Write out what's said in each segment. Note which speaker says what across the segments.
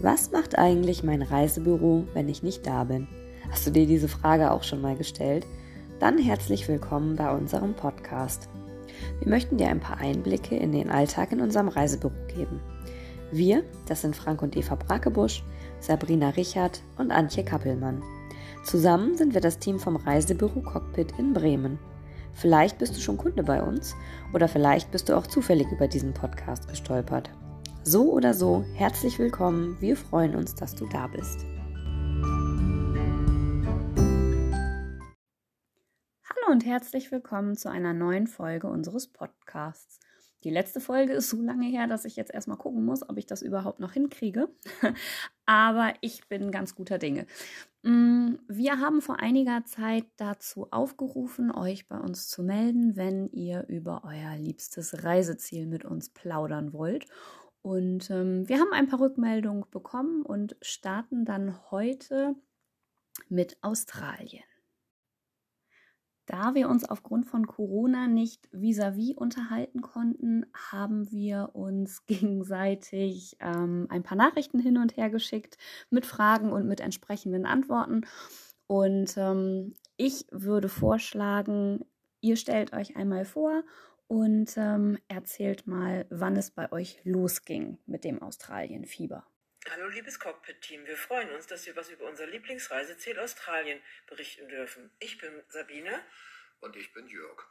Speaker 1: Was macht eigentlich mein Reisebüro, wenn ich nicht da bin? Hast du dir diese Frage auch schon mal gestellt? Dann herzlich willkommen bei unserem Podcast. Wir möchten dir ein paar Einblicke in den Alltag in unserem Reisebüro geben. Wir, das sind Frank und Eva Brakebusch, Sabrina Richard und Antje Kappelmann. Zusammen sind wir das Team vom Reisebüro Cockpit in Bremen. Vielleicht bist du schon Kunde bei uns oder vielleicht bist du auch zufällig über diesen Podcast gestolpert. So oder so, herzlich willkommen. Wir freuen uns, dass du da bist. Hallo und herzlich willkommen zu einer neuen Folge unseres Podcasts. Die letzte Folge ist so lange her, dass ich jetzt erstmal gucken muss, ob ich das überhaupt noch hinkriege. Aber ich bin ganz guter Dinge. Mm, wir haben vor einiger Zeit dazu aufgerufen, euch bei uns zu melden, wenn ihr über euer liebstes Reiseziel mit uns plaudern wollt. Und ähm, wir haben ein paar Rückmeldungen bekommen und starten dann heute mit Australien. Da wir uns aufgrund von Corona nicht vis-à-vis -vis unterhalten konnten, haben wir uns gegenseitig ähm, ein paar Nachrichten hin und her geschickt mit Fragen und mit entsprechenden Antworten. Und ähm, ich würde vorschlagen, ihr stellt euch einmal vor und ähm, erzählt mal, wann es bei euch losging mit dem Australienfieber.
Speaker 2: Hallo liebes Cockpit-Team, wir freuen uns, dass wir was über unser Lieblingsreiseziel Australien berichten dürfen. Ich bin Sabine.
Speaker 3: Und ich bin Jörg.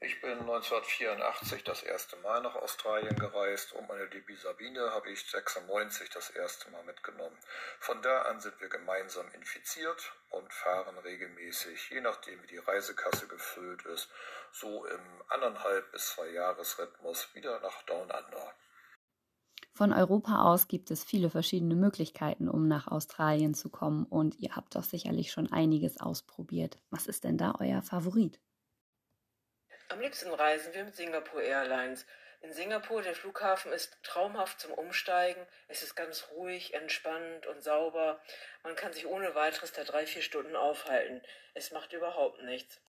Speaker 3: Ich bin 1984 das erste Mal nach Australien gereist und meine Liebe Sabine habe ich 96 das erste Mal mitgenommen. Von da an sind wir gemeinsam infiziert und fahren regelmäßig, je nachdem wie die Reisekasse gefüllt ist, so im anderthalb bis zwei Jahresrhythmus wieder nach Down Under.
Speaker 1: Von Europa aus gibt es viele verschiedene Möglichkeiten, um nach Australien zu kommen und ihr habt doch sicherlich schon einiges ausprobiert. Was ist denn da euer Favorit?
Speaker 2: Am liebsten reisen wir mit Singapore Airlines. In Singapur, der Flughafen ist traumhaft zum Umsteigen. Es ist ganz ruhig, entspannt und sauber. Man kann sich ohne weiteres da drei, vier Stunden aufhalten. Es macht überhaupt nichts.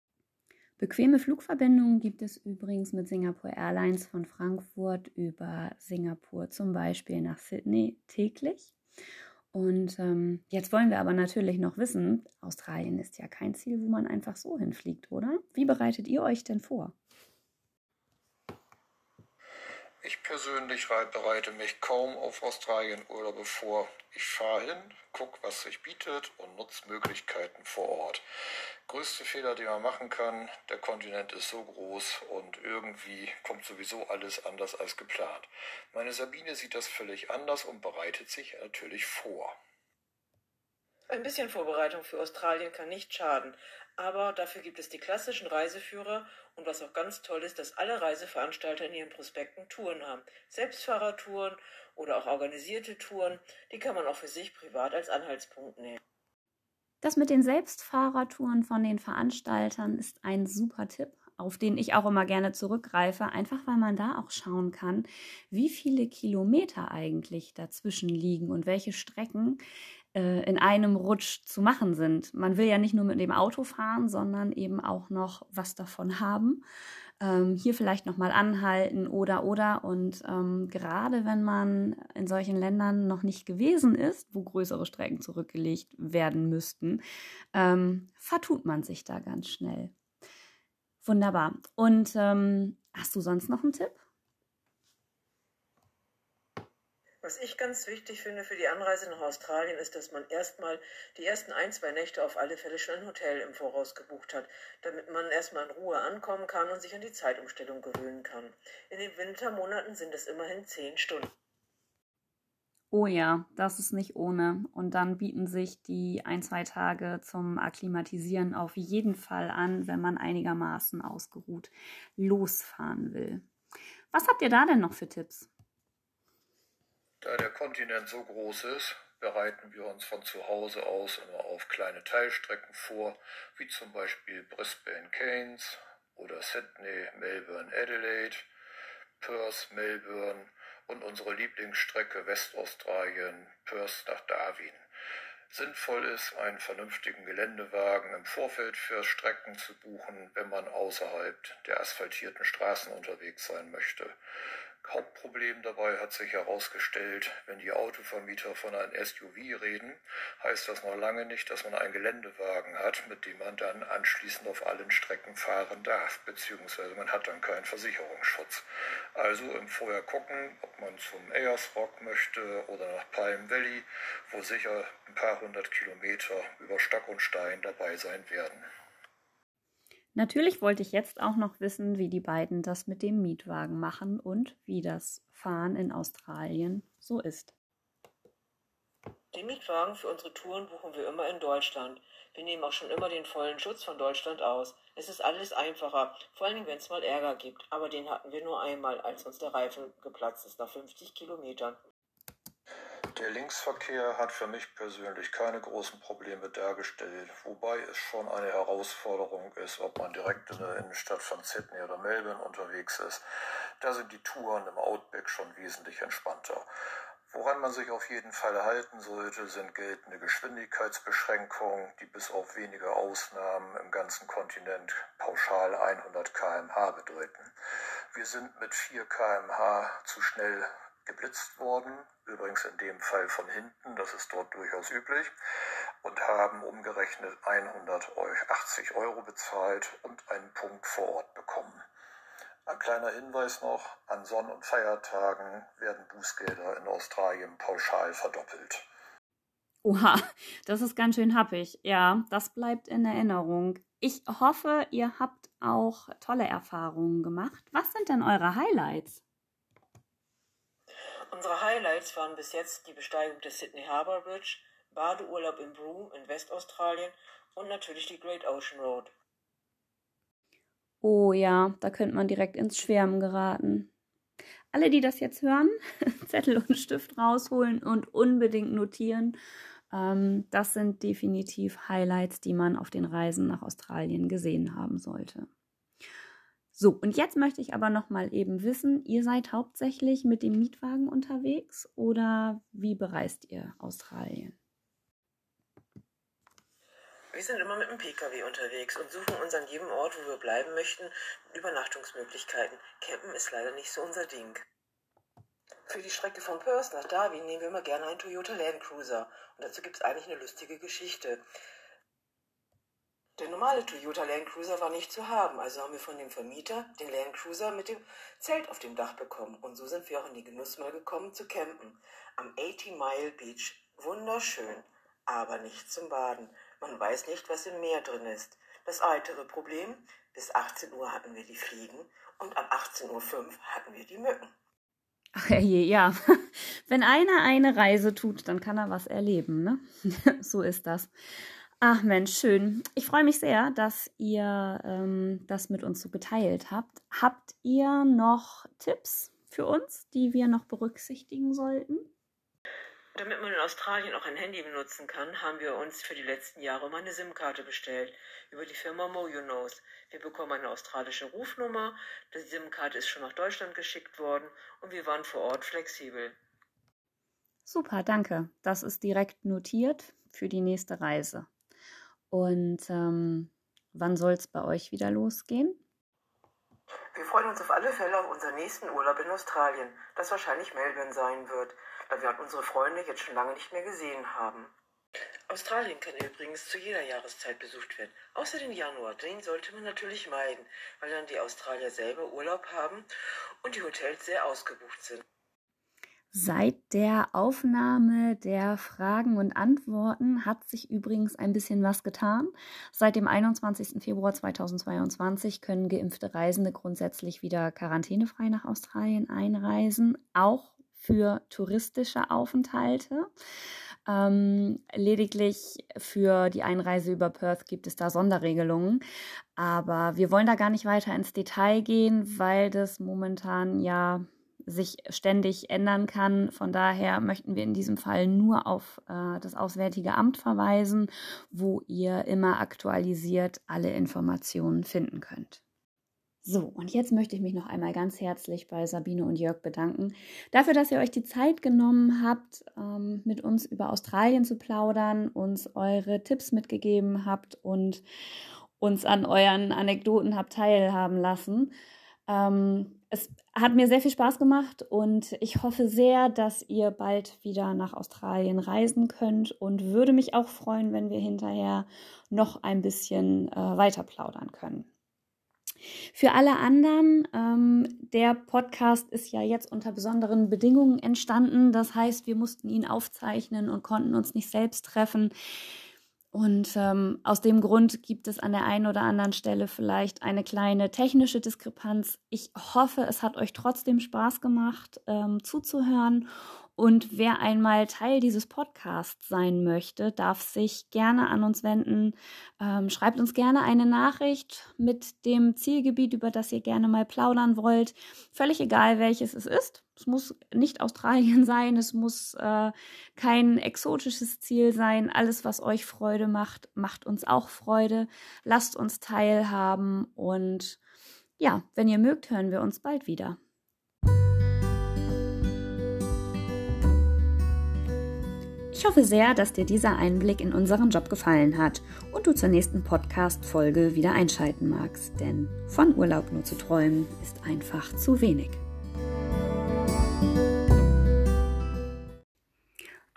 Speaker 1: Bequeme Flugverbindungen gibt es übrigens mit Singapore Airlines von Frankfurt über Singapur zum Beispiel nach Sydney täglich. Und ähm, jetzt wollen wir aber natürlich noch wissen, Australien ist ja kein Ziel, wo man einfach so hinfliegt, oder? Wie bereitet ihr euch denn vor?
Speaker 3: Ich persönlich bereite mich kaum auf Australienurlaube vor. Ich fahre hin, gucke, was sich bietet und nutze Möglichkeiten vor Ort. Größte Fehler, den man machen kann, der Kontinent ist so groß und irgendwie kommt sowieso alles anders als geplant. Meine Sabine sieht das völlig anders und bereitet sich natürlich vor.
Speaker 2: Ein bisschen Vorbereitung für Australien kann nicht schaden, aber dafür gibt es die klassischen Reiseführer und was auch ganz toll ist, dass alle Reiseveranstalter in ihren Prospekten Touren haben. Selbstfahrertouren oder auch organisierte Touren, die kann man auch für sich privat als Anhaltspunkt nehmen.
Speaker 1: Das mit den Selbstfahrertouren von den Veranstaltern ist ein super Tipp, auf den ich auch immer gerne zurückgreife, einfach weil man da auch schauen kann, wie viele Kilometer eigentlich dazwischen liegen und welche Strecken äh, in einem Rutsch zu machen sind. Man will ja nicht nur mit dem Auto fahren, sondern eben auch noch was davon haben. Ähm, hier vielleicht nochmal anhalten oder oder. Und ähm, gerade wenn man in solchen Ländern noch nicht gewesen ist, wo größere Strecken zurückgelegt werden müssten, ähm, vertut man sich da ganz schnell. Wunderbar. Und ähm, hast du sonst noch einen Tipp?
Speaker 2: Was ich ganz wichtig finde für die Anreise nach Australien ist, dass man erstmal die ersten ein, zwei Nächte auf alle Fälle schon ein Hotel im Voraus gebucht hat, damit man erstmal in Ruhe ankommen kann und sich an die Zeitumstellung gewöhnen kann. In den Wintermonaten sind es immerhin zehn Stunden.
Speaker 1: Oh ja, das ist nicht ohne. Und dann bieten sich die ein, zwei Tage zum Akklimatisieren auf jeden Fall an, wenn man einigermaßen ausgeruht losfahren will. Was habt ihr da denn noch für Tipps?
Speaker 3: Da der Kontinent so groß ist, bereiten wir uns von zu Hause aus immer auf kleine Teilstrecken vor, wie zum Beispiel Brisbane Cairns oder Sydney, Melbourne, Adelaide, Perth, Melbourne und unsere Lieblingsstrecke Westaustralien, Perth nach Darwin. Sinnvoll ist, einen vernünftigen Geländewagen im Vorfeld für Strecken zu buchen, wenn man außerhalb der asphaltierten Straßen unterwegs sein möchte. Hauptproblem dabei hat sich herausgestellt, wenn die Autovermieter von einem SUV reden, heißt das noch lange nicht, dass man einen Geländewagen hat, mit dem man dann anschließend auf allen Strecken fahren darf, beziehungsweise man hat dann keinen Versicherungsschutz. Also im Vorher gucken, ob man zum Ayers Rock möchte oder nach Palm Valley, wo sicher ein paar hundert Kilometer über Stock und Stein dabei sein werden.
Speaker 1: Natürlich wollte ich jetzt auch noch wissen, wie die beiden das mit dem Mietwagen machen und wie das Fahren in Australien so ist.
Speaker 2: Den Mietwagen für unsere Touren buchen wir immer in Deutschland. Wir nehmen auch schon immer den vollen Schutz von Deutschland aus. Es ist alles einfacher, vor allem wenn es mal Ärger gibt. Aber den hatten wir nur einmal, als uns der Reifen geplatzt ist nach 50 Kilometern.
Speaker 3: Der Linksverkehr hat für mich persönlich keine großen Probleme dargestellt, wobei es schon eine Herausforderung ist, ob man direkt in der Innenstadt von Sydney oder Melbourne unterwegs ist. Da sind die Touren im Outback schon wesentlich entspannter. Woran man sich auf jeden Fall halten sollte, sind geltende Geschwindigkeitsbeschränkungen, die bis auf wenige Ausnahmen im ganzen Kontinent pauschal 100 km/h bedeuten. Wir sind mit 4 km/h zu schnell geblitzt worden, übrigens in dem Fall von hinten, das ist dort durchaus üblich, und haben umgerechnet 180 Euro bezahlt und einen Punkt vor Ort bekommen. Ein kleiner Hinweis noch, an Sonn- und Feiertagen werden Bußgelder in Australien pauschal verdoppelt.
Speaker 1: Oha, das ist ganz schön happig. Ja, das bleibt in Erinnerung. Ich hoffe, ihr habt auch tolle Erfahrungen gemacht. Was sind denn eure Highlights?
Speaker 2: Unsere Highlights waren bis jetzt die Besteigung des Sydney Harbour Bridge, Badeurlaub in Broome in Westaustralien und natürlich die Great Ocean Road.
Speaker 1: Oh ja, da könnte man direkt ins Schwärmen geraten. Alle, die das jetzt hören, Zettel und Stift rausholen und unbedingt notieren. Ähm, das sind definitiv Highlights, die man auf den Reisen nach Australien gesehen haben sollte. So, und jetzt möchte ich aber noch mal eben wissen, ihr seid hauptsächlich mit dem Mietwagen unterwegs oder wie bereist ihr Australien?
Speaker 2: Wir sind immer mit dem Pkw unterwegs und suchen uns an jedem Ort, wo wir bleiben möchten, Übernachtungsmöglichkeiten. Campen ist leider nicht so unser Ding. Für die Strecke von Perth nach Darwin nehmen wir immer gerne einen Toyota Land Cruiser. Und dazu gibt es eigentlich eine lustige Geschichte. Normale Toyota Land Cruiser war nicht zu haben, also haben wir von dem Vermieter den Land Cruiser mit dem Zelt auf dem Dach bekommen. Und so sind wir auch in die Genuss mal gekommen zu campen. Am 80 Mile Beach. Wunderschön, aber nicht zum Baden. Man weiß nicht, was im Meer drin ist. Das weitere Problem, bis 18 Uhr hatten wir die Fliegen und ab 18.05 Uhr hatten wir die Mücken.
Speaker 1: Ach je, ja. Wenn einer eine Reise tut, dann kann er was erleben, ne? so ist das. Ach Mensch, schön. Ich freue mich sehr, dass ihr ähm, das mit uns so geteilt habt. Habt ihr noch Tipps für uns, die wir noch berücksichtigen sollten?
Speaker 2: Damit man in Australien auch ein Handy benutzen kann, haben wir uns für die letzten Jahre mal eine SIM-Karte bestellt über die Firma MoUNOS. Wir bekommen eine australische Rufnummer, die SIM-Karte ist schon nach Deutschland geschickt worden und wir waren vor Ort flexibel.
Speaker 1: Super, danke. Das ist direkt notiert für die nächste Reise. Und ähm, wann soll es bei euch wieder losgehen?
Speaker 2: Wir freuen uns auf alle Fälle auf unseren nächsten Urlaub in Australien, das wahrscheinlich Melbourne sein wird, da wir unsere Freunde jetzt schon lange nicht mehr gesehen haben. Australien kann übrigens zu jeder Jahreszeit besucht werden, außer den Januar. Den sollte man natürlich meiden, weil dann die Australier selber Urlaub haben und die Hotels sehr ausgebucht sind.
Speaker 1: Seit der Aufnahme der Fragen und Antworten hat sich übrigens ein bisschen was getan. Seit dem 21. Februar 2022 können geimpfte Reisende grundsätzlich wieder quarantänefrei nach Australien einreisen, auch für touristische Aufenthalte. Ähm, lediglich für die Einreise über Perth gibt es da Sonderregelungen. Aber wir wollen da gar nicht weiter ins Detail gehen, weil das momentan ja sich ständig ändern kann. Von daher möchten wir in diesem Fall nur auf äh, das Auswärtige Amt verweisen, wo ihr immer aktualisiert alle Informationen finden könnt. So, und jetzt möchte ich mich noch einmal ganz herzlich bei Sabine und Jörg bedanken dafür, dass ihr euch die Zeit genommen habt, ähm, mit uns über Australien zu plaudern, uns eure Tipps mitgegeben habt und uns an euren Anekdoten habt teilhaben lassen. Ähm, es hat mir sehr viel Spaß gemacht und ich hoffe sehr, dass ihr bald wieder nach Australien reisen könnt und würde mich auch freuen, wenn wir hinterher noch ein bisschen äh, weiter plaudern können. Für alle anderen, ähm, der Podcast ist ja jetzt unter besonderen Bedingungen entstanden. Das heißt, wir mussten ihn aufzeichnen und konnten uns nicht selbst treffen. Und ähm, aus dem Grund gibt es an der einen oder anderen Stelle vielleicht eine kleine technische Diskrepanz. Ich hoffe, es hat euch trotzdem Spaß gemacht, ähm, zuzuhören. Und wer einmal Teil dieses Podcasts sein möchte, darf sich gerne an uns wenden. Ähm, schreibt uns gerne eine Nachricht mit dem Zielgebiet, über das ihr gerne mal plaudern wollt. Völlig egal, welches es ist. Es muss nicht Australien sein, es muss äh, kein exotisches Ziel sein. Alles, was euch Freude macht, macht uns auch Freude. Lasst uns teilhaben und ja, wenn ihr mögt, hören wir uns bald wieder. Ich hoffe sehr, dass dir dieser Einblick in unseren Job gefallen hat und du zur nächsten Podcast-Folge wieder einschalten magst, denn von Urlaub nur zu träumen ist einfach zu wenig.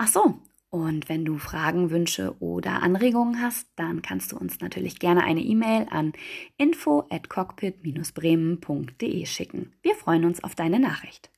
Speaker 1: Ach so, und wenn du Fragen, Wünsche oder Anregungen hast, dann kannst du uns natürlich gerne eine E-Mail an info at cockpit-bremen.de schicken. Wir freuen uns auf deine Nachricht.